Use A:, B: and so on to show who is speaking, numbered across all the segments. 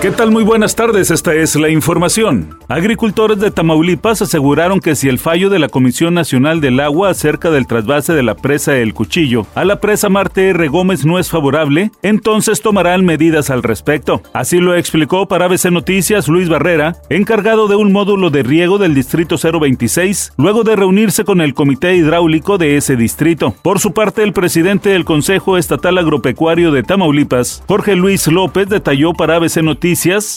A: ¿Qué tal? Muy buenas tardes, esta es la información. Agricultores de Tamaulipas aseguraron que si el fallo de la Comisión Nacional del Agua acerca del trasvase de la presa El Cuchillo a la presa Marte R. Gómez no es favorable, entonces tomarán medidas al respecto. Así lo explicó para ABC Noticias Luis Barrera, encargado de un módulo de riego del Distrito 026, luego de reunirse con el Comité Hidráulico de ese distrito. Por su parte, el presidente del Consejo Estatal Agropecuario de Tamaulipas, Jorge Luis López, detalló para ABC Noticias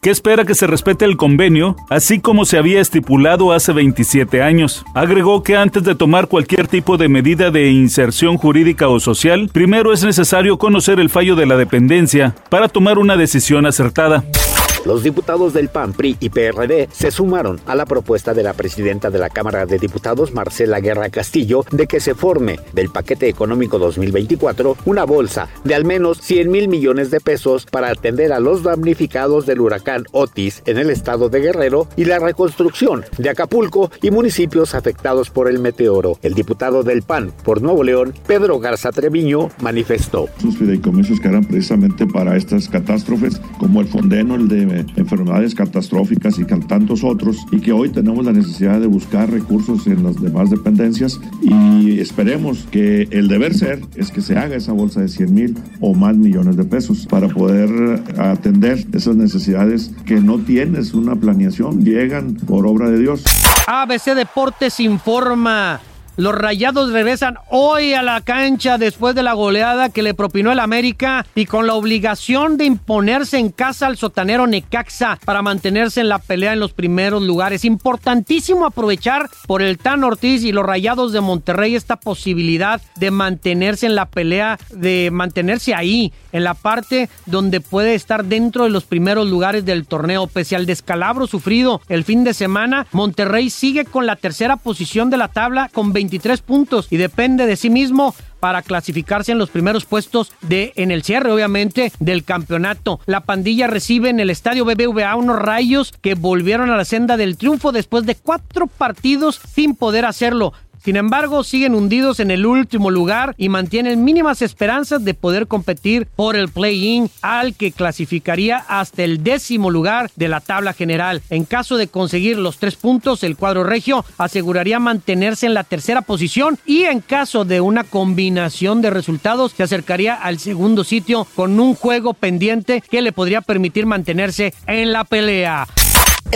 A: que espera que se respete el convenio, así como se había estipulado hace 27 años. Agregó que antes de tomar cualquier tipo de medida de inserción jurídica o social, primero es necesario conocer el fallo de la dependencia para tomar una decisión acertada.
B: Los diputados del PAN, PRI y PRD se sumaron a la propuesta de la presidenta de la Cámara de Diputados, Marcela Guerra Castillo, de que se forme del paquete económico 2024 una bolsa de al menos 100 mil millones de pesos para atender a los damnificados del huracán Otis en el estado de Guerrero y la reconstrucción de Acapulco y municipios afectados por el meteoro. El diputado del PAN por Nuevo León, Pedro Garza Treviño, manifestó.
C: Sus fideicomisos que eran precisamente para estas catástrofes, como el Fondeno, el de enfermedades catastróficas y tantos otros, y que hoy tenemos la necesidad de buscar recursos en las demás dependencias y esperemos que el deber ser es que se haga esa bolsa de 100 mil o más millones de pesos para poder atender esas necesidades que no tienes una planeación, llegan por obra de Dios.
D: ABC Deportes informa. Los Rayados regresan hoy a la cancha después de la goleada que le propinó el América y con la obligación de imponerse en casa al sotanero Necaxa para mantenerse en la pelea en los primeros lugares. Importantísimo aprovechar por el Tan Ortiz y los Rayados de Monterrey esta posibilidad de mantenerse en la pelea, de mantenerse ahí, en la parte donde puede estar dentro de los primeros lugares del torneo. Pese al descalabro sufrido el fin de semana, Monterrey sigue con la tercera posición de la tabla con 20 23 puntos y depende de sí mismo para clasificarse en los primeros puestos de en el cierre obviamente del campeonato. La pandilla recibe en el estadio BBVA unos rayos que volvieron a la senda del triunfo después de cuatro partidos sin poder hacerlo. Sin embargo, siguen hundidos en el último lugar y mantienen mínimas esperanzas de poder competir por el play-in al que clasificaría hasta el décimo lugar de la tabla general. En caso de conseguir los tres puntos, el cuadro regio aseguraría mantenerse en la tercera posición y en caso de una combinación de resultados se acercaría al segundo sitio con un juego pendiente que le podría permitir mantenerse en la pelea.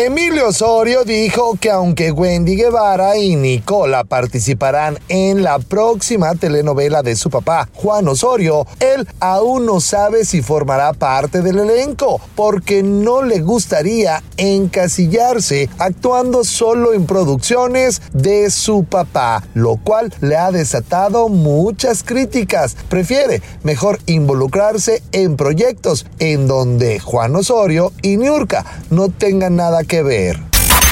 E: Emilio Osorio dijo que aunque Wendy Guevara y Nicola participarán en la próxima telenovela de su papá, Juan Osorio, él aún no sabe si formará parte del elenco porque no le gustaría encasillarse actuando solo en producciones de su papá, lo cual le ha desatado muchas críticas. Prefiere mejor involucrarse en proyectos en donde Juan Osorio y Niurka no tengan nada que ver.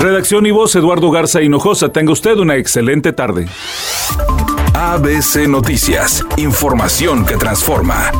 A: Redacción y voz Eduardo Garza Hinojosa. Tenga usted una excelente tarde.
F: ABC Noticias. Información que transforma.